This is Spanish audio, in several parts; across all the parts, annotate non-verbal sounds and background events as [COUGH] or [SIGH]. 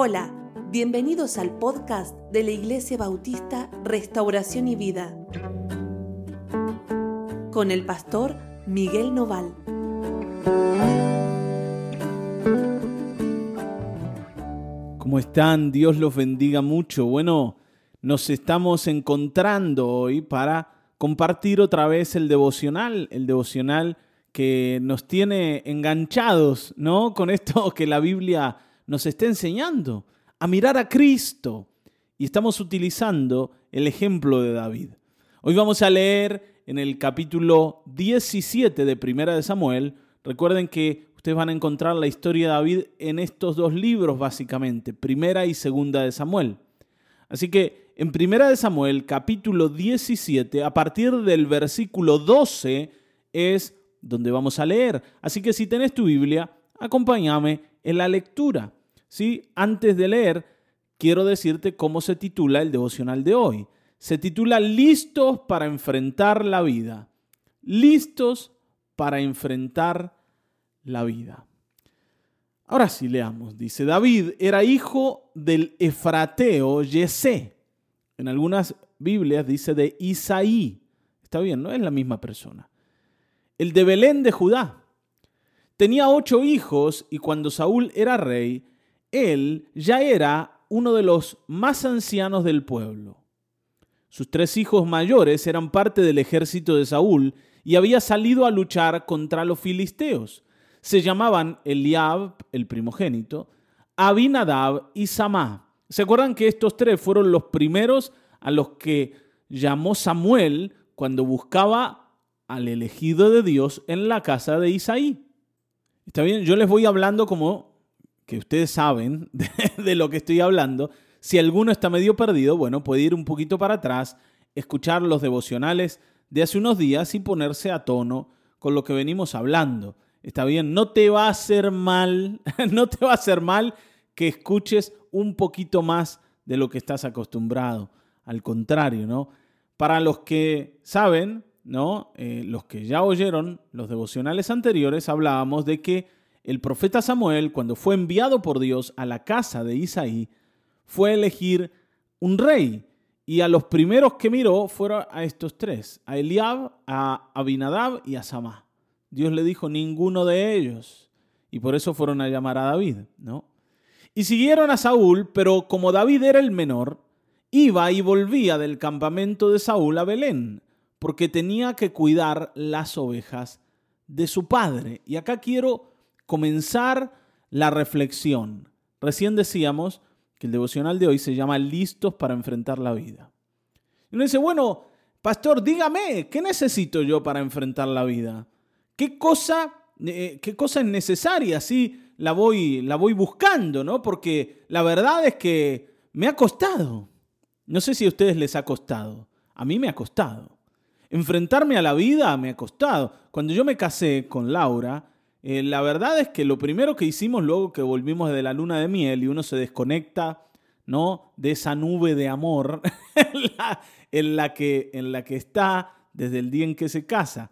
Hola, bienvenidos al podcast de la Iglesia Bautista Restauración y Vida con el pastor Miguel Noval. ¿Cómo están? Dios los bendiga mucho. Bueno, nos estamos encontrando hoy para compartir otra vez el devocional, el devocional que nos tiene enganchados, ¿no? Con esto que la Biblia nos está enseñando, a mirar a Cristo. Y estamos utilizando el ejemplo de David. Hoy vamos a leer en el capítulo 17 de Primera de Samuel. Recuerden que ustedes van a encontrar la historia de David en estos dos libros básicamente, Primera y Segunda de Samuel. Así que en Primera de Samuel, capítulo 17, a partir del versículo 12 es donde vamos a leer. Así que si tenés tu Biblia, acompáñame en la lectura. ¿Sí? Antes de leer, quiero decirte cómo se titula el devocional de hoy. Se titula Listos para enfrentar la vida. Listos para enfrentar la vida. Ahora sí leamos. Dice, David era hijo del Efrateo Yesé. En algunas Biblias dice de Isaí. Está bien, no es la misma persona el de Belén de Judá. Tenía ocho hijos y cuando Saúl era rey, él ya era uno de los más ancianos del pueblo. Sus tres hijos mayores eran parte del ejército de Saúl y había salido a luchar contra los filisteos. Se llamaban Eliab, el primogénito, Abinadab y Samá. ¿Se acuerdan que estos tres fueron los primeros a los que llamó Samuel cuando buscaba al elegido de Dios en la casa de Isaí. Está bien, yo les voy hablando como que ustedes saben [LAUGHS] de, lo que estoy hablando. Si alguno está medio perdido, bueno, puede ir un poquito para atrás, escuchar los devocionales de hace unos días y ponerse a tono con lo que venimos hablando. Está bien, no te va a hacer mal, [LAUGHS] no te va a hacer mal que escuches un poquito más de lo que estás acostumbrado. Al contrario, ¿no? Para los que saben, ¿no? Eh, los que ya oyeron los devocionales anteriores, hablábamos de que el profeta Samuel, cuando fue enviado por Dios a la casa de Isaí, fue a elegir un rey. Y a los primeros que miró fueron a estos tres, a Eliab, a Abinadab y a Samá. Dios le dijo ninguno de ellos. Y por eso fueron a llamar a David, ¿no? Y siguieron a Saúl, pero como David era el menor, iba y volvía del campamento de Saúl a Belén porque tenía que cuidar las ovejas de su padre. Y acá quiero comenzar la reflexión. Recién decíamos que el devocional de hoy se llama Listos para enfrentar la vida. Y uno dice, bueno, pastor, dígame, ¿qué necesito yo para enfrentar la vida? ¿Qué cosa, eh, qué cosa es necesaria? Así la voy, la voy buscando, ¿no? Porque la verdad es que me ha costado. No sé si a ustedes les ha costado. A mí me ha costado. Enfrentarme a la vida me ha costado. Cuando yo me casé con Laura, eh, la verdad es que lo primero que hicimos luego que volvimos de la luna de miel y uno se desconecta ¿no? de esa nube de amor [LAUGHS] en, la, que, en la que está desde el día en que se casa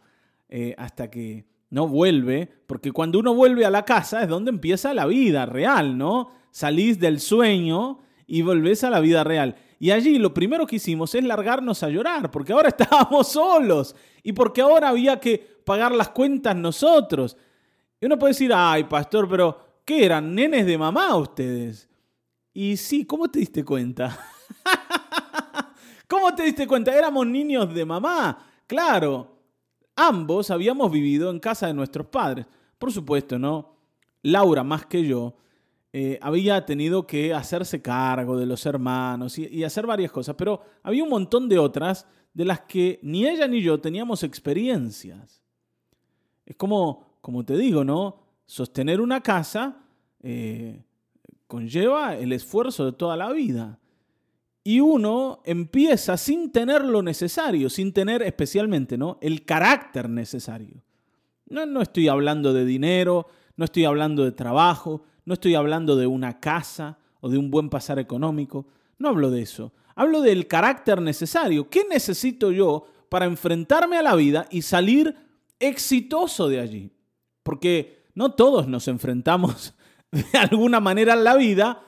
eh, hasta que no vuelve, porque cuando uno vuelve a la casa es donde empieza la vida real, ¿no? Salís del sueño y volvés a la vida real. Y allí lo primero que hicimos es largarnos a llorar, porque ahora [LAUGHS] estábamos solos y porque ahora había que pagar las cuentas nosotros. Y uno puede decir, ay, pastor, pero ¿qué eran? ¿Nenes de mamá ustedes? Y sí, ¿cómo te diste cuenta? [LAUGHS] ¿Cómo te diste cuenta? Éramos niños de mamá. Claro, ambos habíamos vivido en casa de nuestros padres. Por supuesto, ¿no? Laura más que yo eh, había tenido que hacerse cargo de los hermanos y, hacer varias cosas, pero había un montón de otras de las que ni ella ni yo teníamos experiencias. Es como, como te digo, ¿no? Sostener una casa eh, conlleva el esfuerzo de toda la vida. Y uno empieza sin tener lo necesario, sin tener especialmente ¿no? el carácter necesario. No, no estoy hablando de dinero, no estoy hablando de trabajo, no estoy hablando de una casa o de un buen pasar económico. No hablo de eso. Hablo del carácter necesario. ¿Qué necesito yo para enfrentarme a la vida y salir exitoso de allí? Porque no todos nos enfrentamos [LAUGHS] de alguna manera a la vida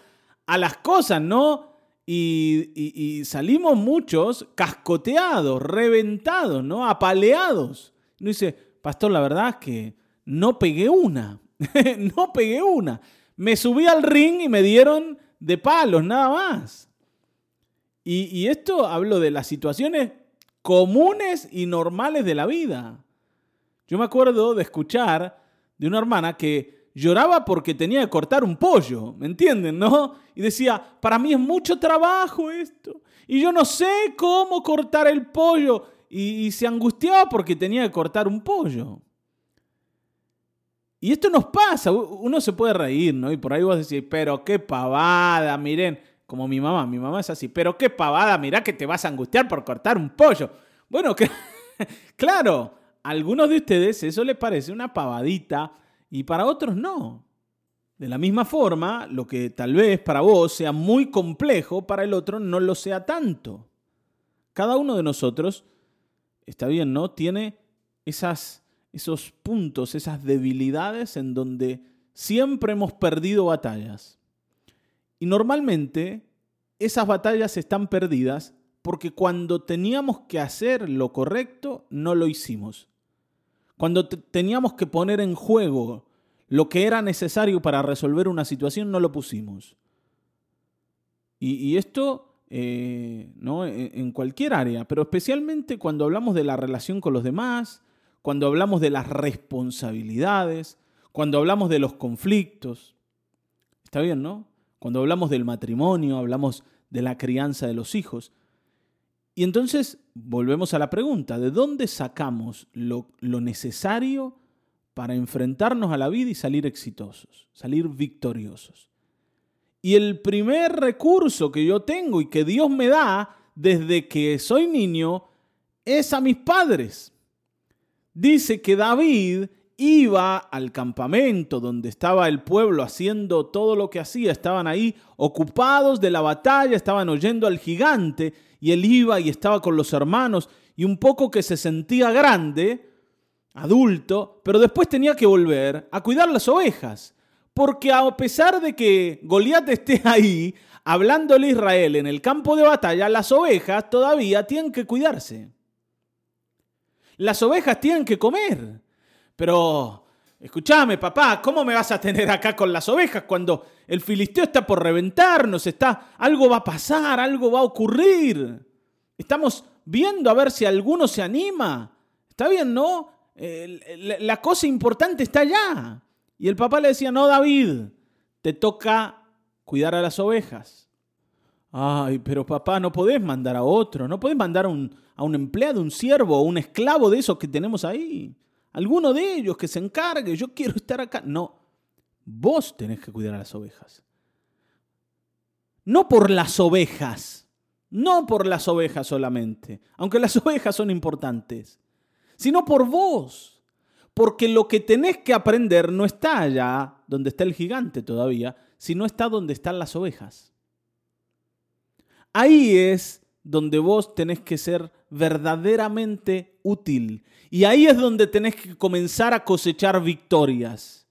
a las cosas, ¿no? Y, salimos muchos cascoteados, reventados, ¿no? Apaleados. Y uno dice, pastor, la verdad es que no pegué una, [LAUGHS] no pegué una. Me subí al ring y me dieron de palos, nada más. Y, y esto hablo de las situaciones comunes y normales de la vida. Yo me acuerdo de escuchar de una hermana que lloraba porque tenía que cortar un pollo, ¿me entienden, no? Y decía, para mí es mucho trabajo esto, y yo no sé cómo cortar el pollo, y, se angustiaba porque tenía que cortar un pollo. Y esto nos pasa, uno se puede reír, ¿no? Y por ahí vos decís, pero qué pavada, miren, como mi mamá, mi mamá es así, pero qué pavada, mirá que te vas a angustiar por cortar un pollo. Bueno, [LAUGHS] que, claro, algunos de ustedes eso les parece una pavadita, y para otros no. De la misma forma, lo que tal vez para vos sea muy complejo, para el otro no lo sea tanto. Cada uno de nosotros, está bien, ¿no? Tiene esas, esos puntos, esas debilidades en donde siempre hemos perdido batallas. Y normalmente esas batallas están perdidas porque cuando teníamos que hacer lo correcto, no lo hicimos. Cuando teníamos que poner en juego lo que era necesario para resolver una situación, no lo pusimos. Y, esto eh, ¿no? E, en cualquier área, pero especialmente cuando hablamos de la relación con los demás, cuando hablamos de las responsabilidades, cuando hablamos de los conflictos. Está bien, ¿no? Cuando hablamos del matrimonio, hablamos de la crianza de los hijos. Y entonces volvemos a la pregunta, ¿de dónde sacamos lo, necesario para enfrentarnos a la vida y salir exitosos, salir victoriosos? Y el primer recurso que yo tengo y que Dios me da desde que soy niño es a mis padres. Dice que David iba al campamento donde estaba el pueblo haciendo todo lo que hacía. Estaban ahí ocupados de la batalla, estaban oyendo al gigante y él iba y estaba con los hermanos y un poco que se sentía grande, adulto, pero después tenía que volver a cuidar las ovejas. Porque a pesar de que Goliat esté [LAUGHS] ahí, hablándole a Israel en el campo de batalla, las ovejas todavía tienen que cuidarse. Las ovejas tienen que comer. Pero, escúchame, papá, ¿cómo me vas a tener acá con las ovejas cuando el filisteo está por reventarnos? Está, algo va a pasar, algo va a ocurrir. Estamos viendo a ver si alguno se anima. Está bien, ¿no? la cosa importante está allá. Y el papá le decía, no, David, te toca cuidar a las ovejas. Ay, pero papá, no podés mandar a otro, no podés mandar a un, a un empleado, un siervo, un esclavo de esos que tenemos ahí alguno de ellos que se encargue, yo quiero estar acá. No, vos tenés que cuidar a las ovejas. No por las ovejas, no por las ovejas solamente, aunque las [LAUGHS] ovejas son importantes, sino por vos. Porque lo que tenés que aprender no está allá donde está el gigante todavía, sino está donde están las ovejas. Ahí es donde vos tenés que ser verdaderamente útil. Y ahí es donde tenés que comenzar a cosechar victorias.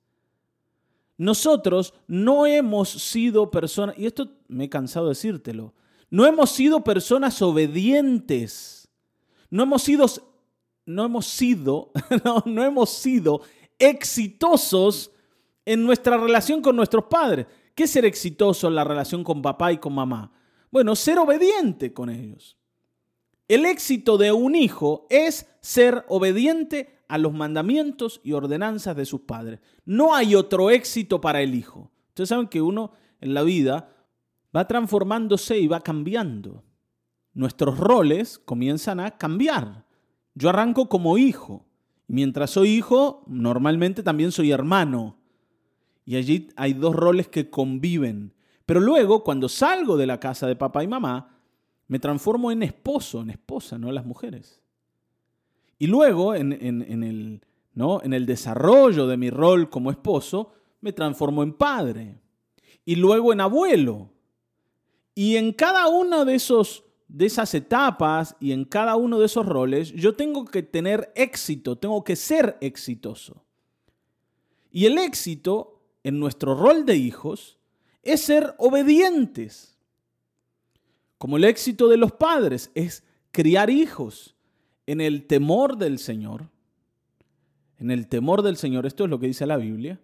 Nosotros no hemos sido personas, y esto me he cansado de decírtelo, no hemos sido personas obedientes. No hemos sido, no hemos sido, [LAUGHS] no, no hemos sido exitosos en nuestra relación con nuestros padres. ¿Qué es ser exitoso en la relación con papá y con mamá? Bueno, ser obediente con ellos. El éxito de un hijo es ser obediente a los mandamientos y ordenanzas de sus padres. No hay otro éxito para el hijo. Ustedes saben que uno en la vida va transformándose y va cambiando. Nuestros roles comienzan a cambiar. Yo arranco como hijo. Mientras soy hijo, normalmente también soy hermano. Y allí hay dos roles que conviven. Pero luego, cuando salgo de la casa de papá y mamá, me transformo en esposo, en esposa, no las mujeres. Y luego, en, el, ¿no? en el desarrollo de mi rol como esposo, me transformo en padre. Y luego en abuelo. Y en cada una de, esos, de esas etapas y en cada uno de esos roles, yo tengo que tener éxito, tengo que ser exitoso. Y el éxito en nuestro rol de hijos es ser obedientes. Como el éxito de los padres es criar hijos en el temor del Señor. En el temor del Señor, esto es lo que dice la Biblia.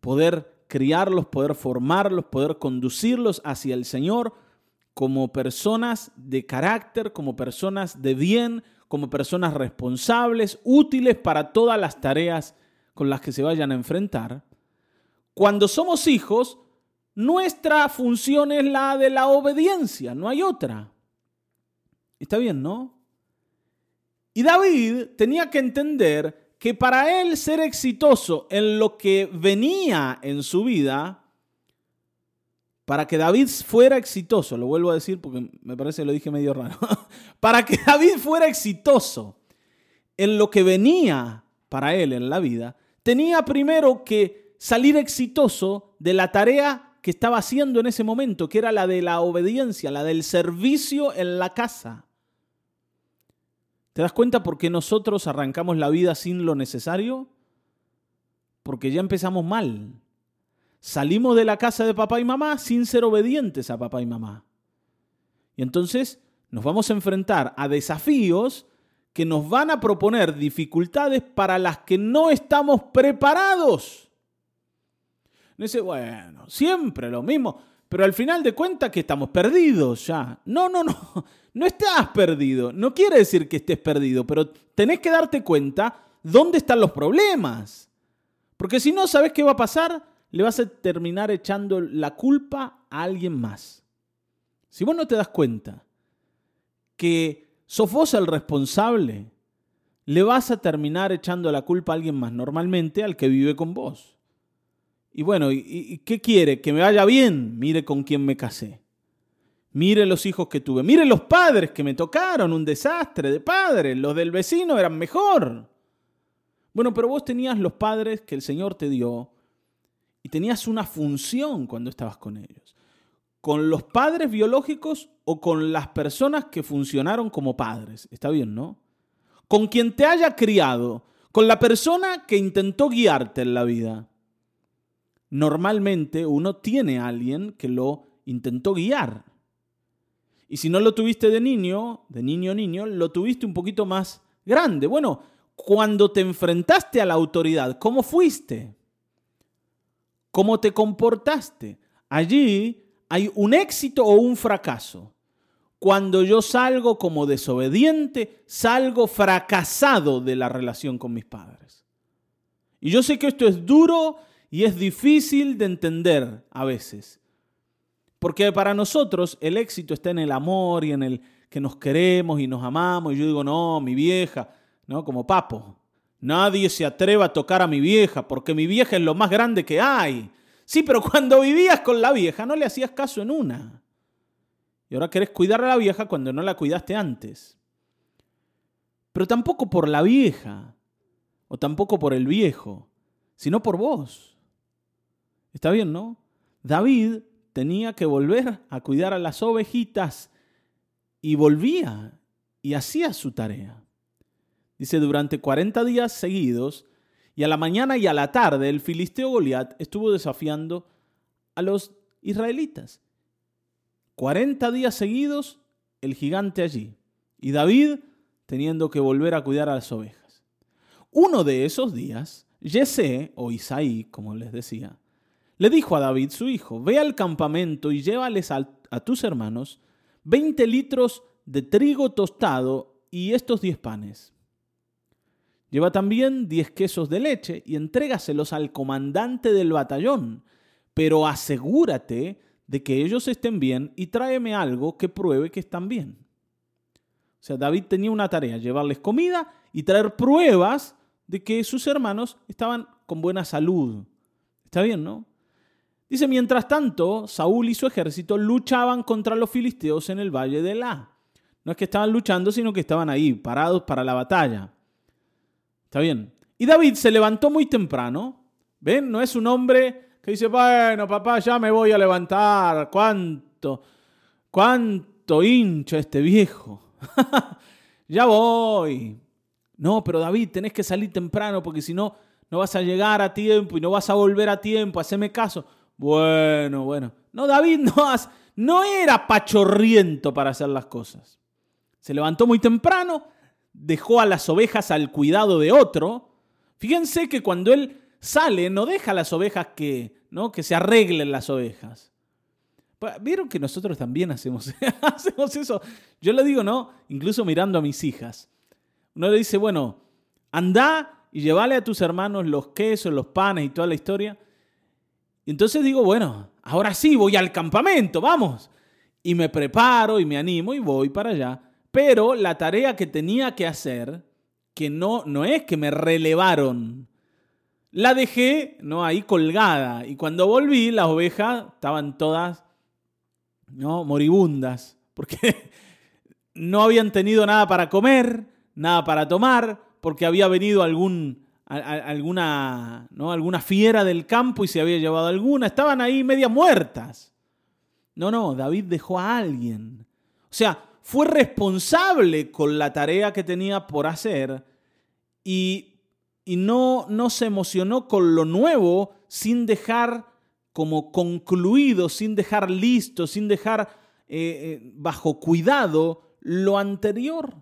Poder criarlos, poder formarlos, poder conducirlos hacia el Señor como personas de carácter, como personas de bien, como personas responsables, útiles para todas las tareas con las que se vayan a enfrentar. Cuando somos hijos, nuestra función es la de la obediencia, no hay otra. Está bien, ¿no? Y David tenía que entender que para él ser exitoso en lo que venía en su vida, para que David fuera exitoso, lo vuelvo a decir porque me parece que lo dije medio raro, [LAUGHS] para que David fuera exitoso en lo que venía para él en la vida, tenía primero que salir exitoso de la tarea que estaba haciendo en ese momento, que era la de la obediencia, la del servicio en la casa. ¿Te das cuenta por qué nosotros arrancamos la vida sin lo necesario? Porque ya empezamos mal. Salimos de la casa de papá y mamá sin ser obedientes a papá y mamá. Y entonces nos vamos a enfrentar a desafíos que nos van a proponer dificultades para las que no estamos preparados. Dice, bueno, siempre lo mismo, pero al final de cuentas que estamos perdidos ya. No, no, no. [LAUGHS] No estás perdido. No quiere decir que estés perdido, pero tenés que darte cuenta dónde están los problemas. Porque si no, ¿sabes qué va a pasar? Le vas a terminar echando la culpa a alguien más. Si vos no te das cuenta que sos vos el responsable, le vas a terminar echando la culpa a alguien más, normalmente al que vive con vos. Y bueno, ¿y, qué quiere? Que me vaya bien. Mire con quién me casé. Mire los hijos que tuve. Mire los padres que me tocaron. Un desastre de padres. Los del vecino eran mejor. Bueno, pero vos tenías los padres que el Señor te dio y tenías una función cuando estabas con ellos. Con los padres biológicos o con las personas que funcionaron como padres. Está bien, ¿no? Con quien te haya criado. Con la persona que intentó guiarte en la vida. Normalmente uno tiene a alguien que lo intentó guiar. Y si no lo tuviste de niño, de niño niño, lo tuviste un poquito más grande. Bueno, cuando te enfrentaste a la autoridad, ¿cómo fuiste? ¿Cómo te comportaste? Allí hay un éxito o un fracaso. Cuando yo salgo como desobediente, salgo fracasado de la relación con mis padres. Y yo sé que esto es duro y es difícil de entender a veces. Porque para nosotros el éxito está en el amor y en el que nos queremos y nos amamos. Y yo digo, no, mi vieja, ¿no? Como papo. Nadie se atreva a tocar a mi vieja porque mi vieja es lo más grande que hay. Sí, pero [LAUGHS] cuando vivías con la vieja no le hacías caso en una. Y ahora querés cuidar a la vieja cuando no la cuidaste antes. Pero tampoco por la vieja, o tampoco por el viejo, sino por vos. Está bien, ¿no? David tenía que volver a cuidar a las ovejitas y volvía y hacía su tarea. Dice, durante 40 días seguidos, y a la mañana y a la tarde, el filisteo Goliat estuvo desafiando a los israelitas. 40 días seguidos, el gigante allí, y David teniendo que volver a cuidar a las ovejas. Uno de esos días, Yesé, o Isaí, como les decía, le dijo a David su hijo, ve al campamento y llévales a, tus hermanos 20 litros de trigo tostado y estos 10 panes. Lleva también 10 quesos de leche y entrégaselos al comandante del batallón, pero asegúrate de que ellos estén bien y tráeme algo que pruebe que están bien. O sea, David tenía una tarea, llevarles comida y traer pruebas de que sus hermanos estaban con buena salud. Está bien, ¿no? Dice, mientras tanto, Saúl y su ejército luchaban contra los filisteos en el valle de La. No es que estaban luchando, sino que estaban ahí, parados para la batalla. Está bien. Y David se levantó muy temprano. ¿Ven? No es un hombre que dice, bueno, papá, ya me voy a levantar. ¿Cuánto? ¿Cuánto hincha este viejo? [LAUGHS] ya voy. No, pero David, tenés que salir temprano porque si no, no vas a llegar a tiempo y no vas a volver a tiempo. Haceme caso. Bueno, bueno. No, David [LAUGHS] no, era pachorriento para hacer las cosas. Se levantó muy temprano, dejó a las ovejas al cuidado de otro. Fíjense que cuando él sale, no deja a las ovejas que, ¿no? que se arreglen las ovejas. Vieron que nosotros también hacemos, [LAUGHS] hacemos eso. Yo le digo, ¿no? Incluso mirando a mis hijas. Uno le dice, bueno, anda y llévale a tus hermanos los quesos, los panes y toda la historia. Entonces digo, bueno, ahora sí voy al campamento, vamos. Y me preparo y me animo y voy para allá. Pero la tarea que tenía que hacer, que no, no es que me relevaron, la dejé ¿no? ahí colgada. Y cuando volví, las ovejas estaban todas ¿no? moribundas, porque [LAUGHS] no habían tenido nada para comer, nada para tomar, porque había venido algún, alguna, ¿no? alguna fiera del campo y se había llevado alguna. Estaban ahí media muertas. No, no, David dejó a alguien. O sea, fue responsable con la tarea que tenía por hacer y, y no, no se emocionó con lo nuevo sin dejar como concluido, sin dejar listo, sin dejar eh, eh, bajo cuidado lo anterior.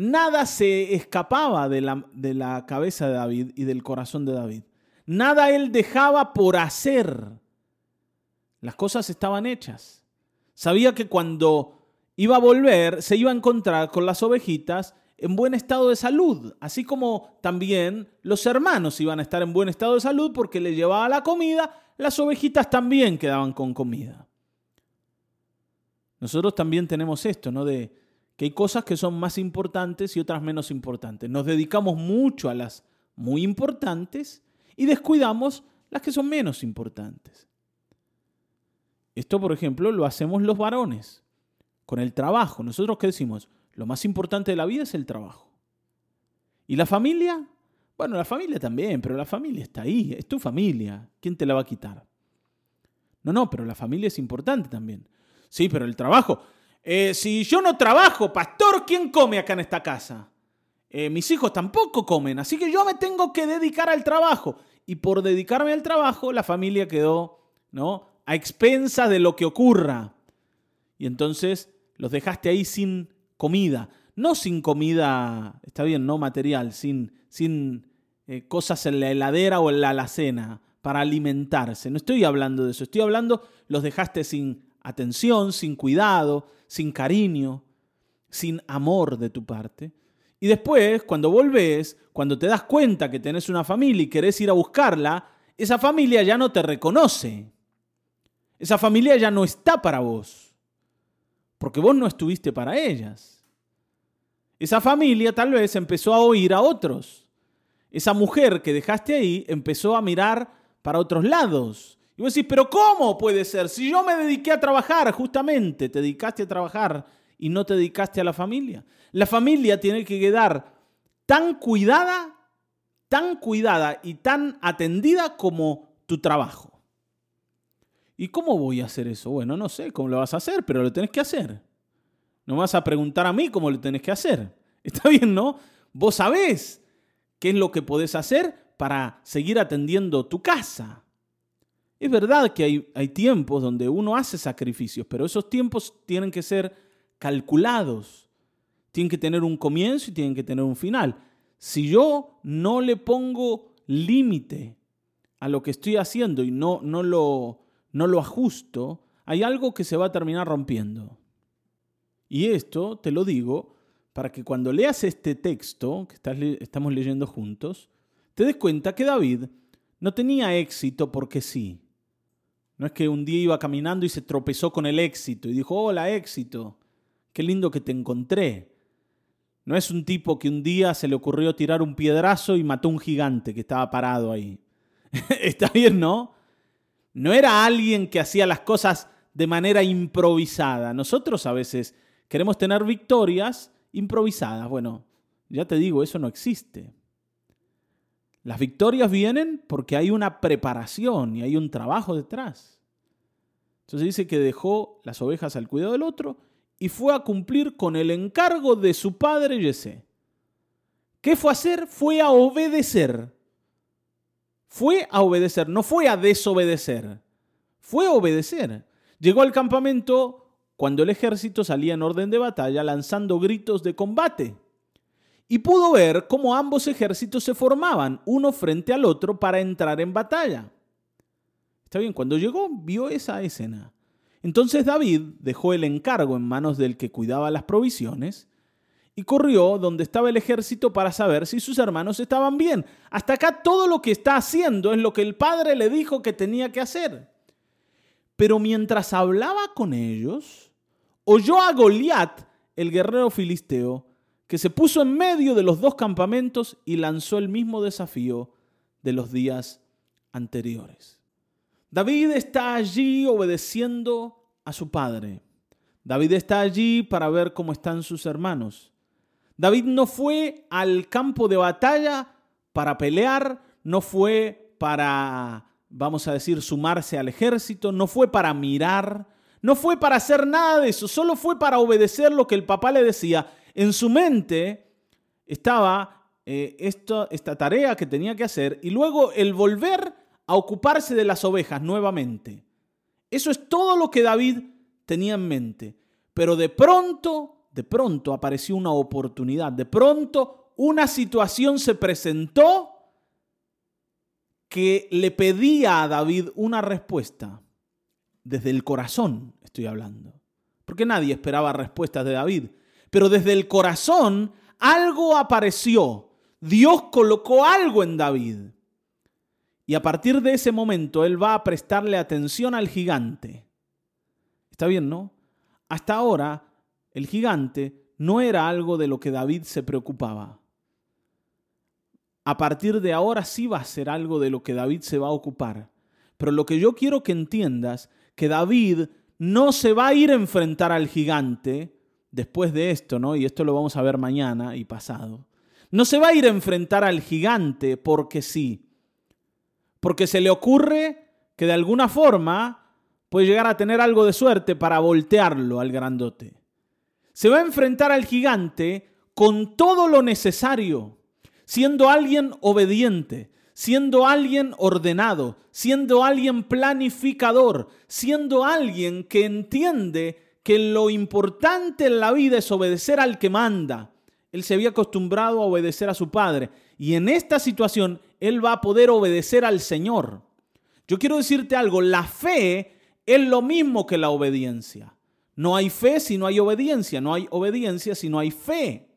Nada se escapaba de la, de la cabeza de David y del corazón de David. Nada él dejaba por hacer. Las cosas estaban hechas. Sabía que cuando iba a volver se iba a encontrar con las ovejitas en buen estado de salud, así como también los hermanos iban a estar en buen estado de salud porque le llevaba la comida, las ovejitas también quedaban con comida. Nosotros también tenemos esto, ¿no? De que hay cosas que son más importantes y otras menos importantes. Nos dedicamos mucho a las muy importantes y descuidamos las que son menos importantes. Esto, por ejemplo, lo hacemos los varones con el trabajo. Nosotros qué decimos? Lo más importante de la vida es el trabajo. ¿Y la familia? Bueno, la familia también, pero la familia está ahí, es tu familia. ¿Quién te la va a quitar? No, no, pero la familia es importante también. Sí, pero el trabajo. Eh, si yo no trabajo, pastor, ¿quién come acá en esta casa? Eh, mis hijos tampoco comen, así que yo me tengo que dedicar al trabajo. Y por dedicarme al trabajo, la familia quedó ¿no? a expensa de lo que ocurra. Y entonces los dejaste ahí sin comida. No sin comida, está bien, no material, sin, sin eh, cosas en la heladera o en la alacena para alimentarse. No estoy hablando de eso, estoy hablando, los dejaste sin atención, sin cuidado, sin cariño, sin amor de tu parte. Y después, cuando volvés, cuando te das cuenta que tenés una familia y querés ir a buscarla, esa familia ya no te reconoce. Esa familia ya no está para vos porque vos no estuviste para ellas. Esa familia tal vez empezó a oír a otros. Esa mujer que dejaste ahí empezó a mirar para otros lados. Y vos decís, pero ¿cómo puede ser? Si yo me dediqué a trabajar, justamente, te dedicaste a trabajar y no te dedicaste a la familia. La familia tiene que quedar tan cuidada, tan cuidada y tan atendida como tu trabajo. ¿Y cómo voy a hacer eso? Bueno, no sé cómo lo vas a hacer, pero lo tenés que hacer. No vas a preguntar a mí cómo lo tenés que hacer. [LAUGHS] Está bien, ¿no? Vos sabés qué es lo que podés hacer para seguir atendiendo tu casa. Es verdad que hay, hay tiempos donde uno hace sacrificios, pero esos tiempos tienen que ser calculados. Tienen que tener un comienzo y tienen que tener un final. Si yo no le pongo límite a lo que estoy haciendo y no, no lo no lo ajusto, hay algo que se va a terminar rompiendo. Y esto te lo digo para que cuando leas este texto que estamos leyendo juntos, te des cuenta que David no tenía éxito porque sí. No es que un día iba caminando y se tropezó con el éxito y dijo, hola éxito, qué lindo que te encontré. No es un tipo que un día se le ocurrió tirar un piedrazo y mató un gigante que estaba parado ahí. [LAUGHS] Está bien, ¿no? No era alguien que hacía las cosas de manera improvisada. Nosotros a veces queremos tener victorias improvisadas. Bueno, ya te digo, eso no existe. Las victorias vienen porque hay una preparación y hay un trabajo detrás. Entonces dice que dejó las ovejas al cuidado del otro y fue a cumplir con el encargo de su padre Yesé. ¿Qué fue a hacer? Fue a obedecer. fue a obedecer, no fue a desobedecer, fue a obedecer. Llegó al campamento cuando el ejército salía en orden de batalla lanzando gritos de combate. Y pudo ver cómo ambos ejércitos se formaban uno frente al otro para entrar en batalla. Está bien, cuando llegó vio esa escena. Entonces David dejó el encargo en manos del que cuidaba las provisiones y corrió donde estaba el ejército para saber si sus hermanos estaban bien. Hasta acá todo lo que está haciendo es lo que el padre le dijo que tenía que hacer. Pero mientras hablaba con ellos, oyó a Goliat, el guerrero filisteo, que se puso en medio de los dos campamentos y lanzó el mismo desafío de los días anteriores. David está allí obedeciendo a su padre. David está allí para ver cómo están sus hermanos. David no fue al campo de batalla para pelear, no fue para, vamos a decir, sumarse al ejército, no fue para mirar, no fue para hacer nada de eso, solo fue para obedecer lo que el papá le decía. En su mente estaba eh, esta tarea que tenía que hacer y luego el volver a ocuparse de las ovejas nuevamente. Eso es todo lo que David tenía en mente. Pero de pronto, de pronto apareció una oportunidad, de pronto una situación se presentó que le pedía a David una respuesta. Desde el corazón estoy hablando. Porque nadie esperaba respuestas de David. Pero desde el corazón algo apareció. Dios colocó algo en David. Y a partir de ese momento él va a prestarle atención al gigante. Está bien, ¿no? Hasta ahora el gigante no era algo de lo que David se preocupaba. A partir de ahora sí va a ser algo de lo que David se va a ocupar. Pero lo que yo quiero que entiendas, que David no se va a ir a enfrentar al gigante después de esto, ¿no? Y esto lo vamos a ver mañana y pasado. No se va a ir a enfrentar al gigante porque sí porque se le ocurre que de alguna forma puede llegar a tener algo de suerte para voltearlo al grandote. Se va a enfrentar al gigante con todo lo necesario, siendo alguien obediente, siendo alguien ordenado, siendo alguien planificador, siendo alguien que entiende que lo importante en la vida es obedecer al que manda. Él se había acostumbrado a obedecer a su padre y en esta situación él va a poder obedecer al Señor. Yo quiero decirte algo, la fe es lo mismo que la obediencia. No hay fe si no hay obediencia, no hay obediencia si no hay fe.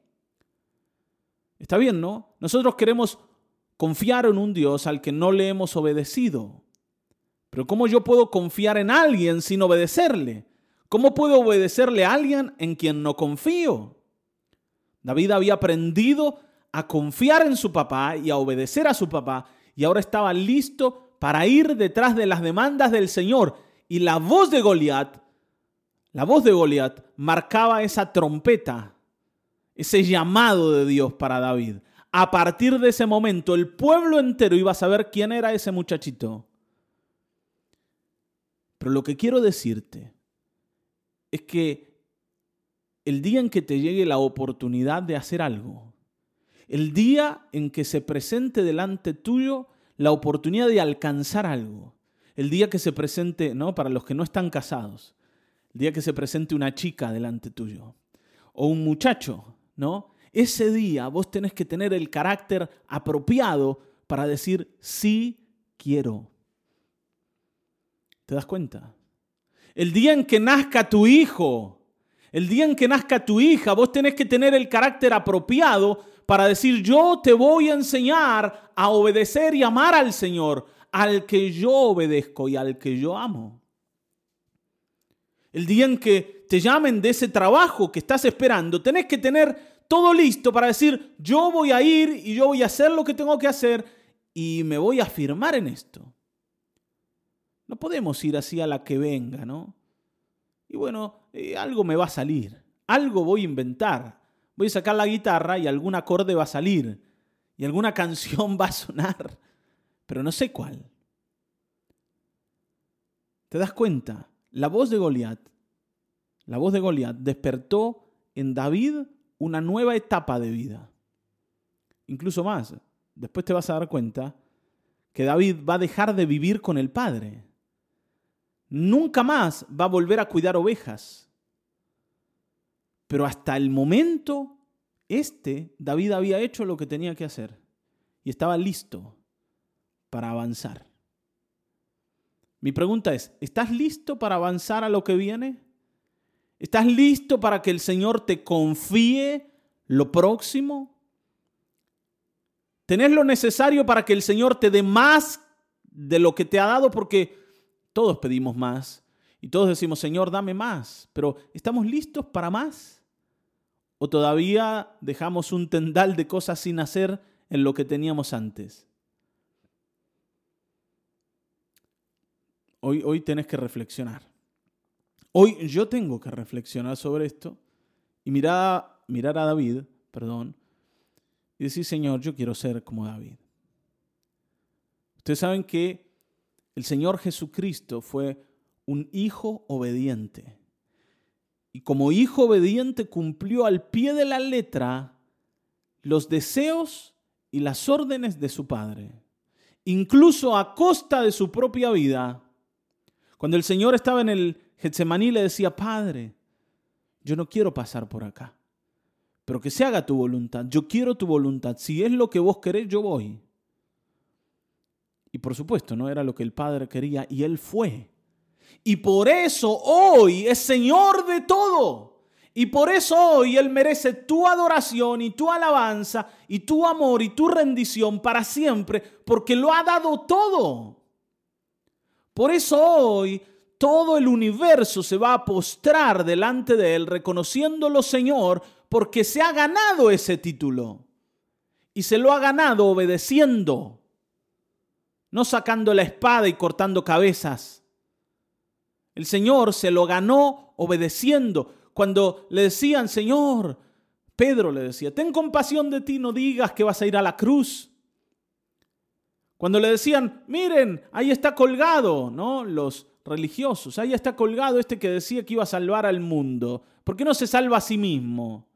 Está bien, ¿no? Nosotros queremos confiar en un Dios al que no le hemos obedecido. Pero ¿cómo yo puedo confiar en alguien sin obedecerle? ¿Cómo puedo obedecerle a alguien en quien no confío? David había aprendido a confiar en su papá y a obedecer a su papá y ahora estaba listo para ir detrás de las demandas del Señor. Y la voz de Goliat, la voz de Goliat marcaba esa trompeta, ese llamado de Dios para David. A partir de ese momento, el pueblo entero iba a saber quién era ese muchachito. Pero lo que quiero decirte es que el día en que te llegue la oportunidad de hacer algo, el día en que se presente delante tuyo la oportunidad de alcanzar algo. El día que se presente, ¿no? Para los que no están casados, el día que se presente una chica delante tuyo o un muchacho, ¿no? Ese día vos tenés que tener el carácter apropiado para decir sí quiero. ¿Te das cuenta? El día en que nazca tu hijo, el día en que nazca tu hija, vos tenés que tener el carácter apropiado para decir, yo te voy a enseñar a obedecer y amar al Señor, al que yo obedezco y al que yo amo. El día en que te llamen de ese trabajo que estás esperando, tenés que tener todo listo para decir, yo voy a ir y yo voy a hacer lo que tengo que hacer y me voy a firmar en esto. No podemos ir así a la que venga, ¿no? Y bueno, eh, algo me va a salir, algo voy a inventar, voy a sacar la guitarra y algún acorde va a salir y alguna [LAUGHS] canción va a sonar, pero no sé cuál. ¿Te das cuenta? La voz de Goliat, la voz de Goliat despertó en David una nueva etapa de vida. Incluso más, después te vas a dar cuenta que David va a dejar de vivir con el Padre. Nunca más va a volver a cuidar ovejas. Pero hasta el momento, este, David había hecho lo que tenía que hacer y estaba listo para avanzar. Mi pregunta es, ¿estás listo para avanzar a lo que viene? ¿Estás listo para que el Señor te confíe lo próximo? ¿Tenés lo necesario para que el Señor te dé más de lo que te ha dado? Porque todos pedimos más y todos decimos, Señor, dame más. Pero ¿estamos listos para más? ¿O todavía dejamos un tendal de cosas sin hacer en lo que teníamos antes? Hoy, hoy tenés que reflexionar. Hoy yo tengo que reflexionar sobre esto y mirar, mirar a David, perdón, y decir, Señor, yo quiero ser como David. Ustedes saben que el Señor Jesucristo fue un hijo obediente. Y como hijo obediente cumplió al pie de la letra los deseos y las órdenes de su Padre. Incluso a costa de su propia vida. Cuando el Señor estaba en el Getsemaní le decía, Padre, yo no quiero pasar por acá, pero que se haga tu voluntad. Yo quiero tu voluntad. Si es lo que vos querés, yo voy. Y por supuesto, no era lo que el Padre quería y Él fue. Y por eso hoy es Señor de todo. Y por eso hoy Él merece tu adoración y tu alabanza y tu amor y tu rendición para siempre, porque lo ha dado todo. Por eso hoy todo el universo se va a postrar delante de Él reconociéndolo Señor porque se ha ganado ese título. Y se lo ha ganado obedeciendo, no sacando la espada y cortando cabezas. El Señor se lo ganó obedeciendo. Cuando le decían, Señor, Pedro le decía, ten compasión de ti, no digas que vas a ir a la cruz. Cuando le decían, miren, ahí está colgado, ¿no? Los religiosos. Ahí está colgado este que decía que iba a salvar al mundo. ¿Por qué no se salva a sí mismo?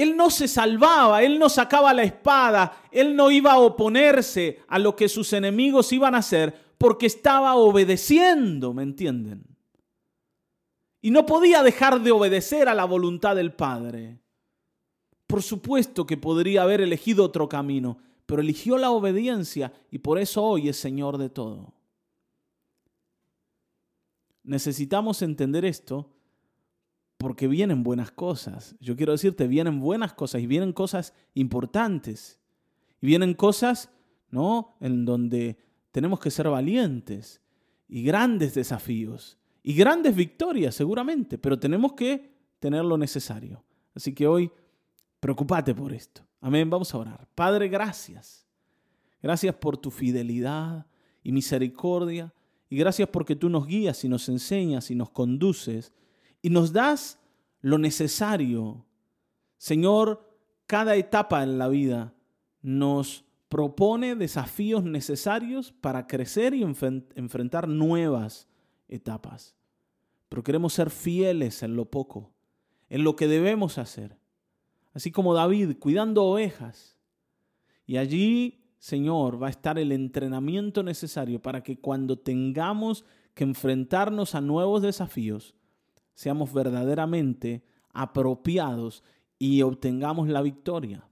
Él no se salvaba, él no sacaba la espada, él no iba a oponerse a lo que sus enemigos iban a hacer porque estaba obedeciendo, ¿me entienden? Y no podía dejar de obedecer a la voluntad del Padre. Por supuesto que podría haber elegido otro camino, pero eligió la obediencia y por eso hoy es Señor de todo. Necesitamos entender esto porque vienen buenas cosas. Yo quiero decirte, vienen buenas cosas y vienen cosas importantes. Y vienen cosas, ¿no? En donde tenemos que ser valientes y grandes desafíos y grandes victorias seguramente, pero tenemos que tener lo necesario. Así que hoy, preocúpate por esto. Amén, vamos a orar. Padre, gracias. Gracias por tu fidelidad y misericordia y gracias porque tú nos guías y nos enseñas y nos conduces y nos das lo necesario. Señor, cada etapa en la vida nos propone desafíos necesarios para crecer y enfrentar nuevas etapas. Pero queremos ser fieles en lo poco, en lo que debemos hacer. Así como David, cuidando ovejas. Y allí Señor, va a estar el entrenamiento necesario para que cuando tengamos que enfrentarnos a nuevos desafíos, seamos verdaderamente apropiados y obtengamos la victoria.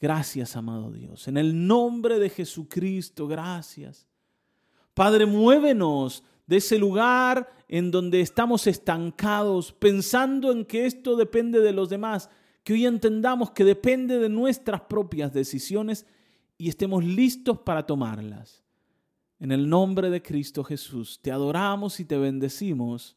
Gracias, amado Dios. En el nombre de Jesucristo, gracias. Padre, muévenos de ese lugar en donde estamos estancados, pensando en que esto depende de los demás, que hoy entendamos que depende de nuestras propias decisiones y estemos listos para tomarlas. En el nombre de Cristo Jesús, te adoramos y te bendecimos.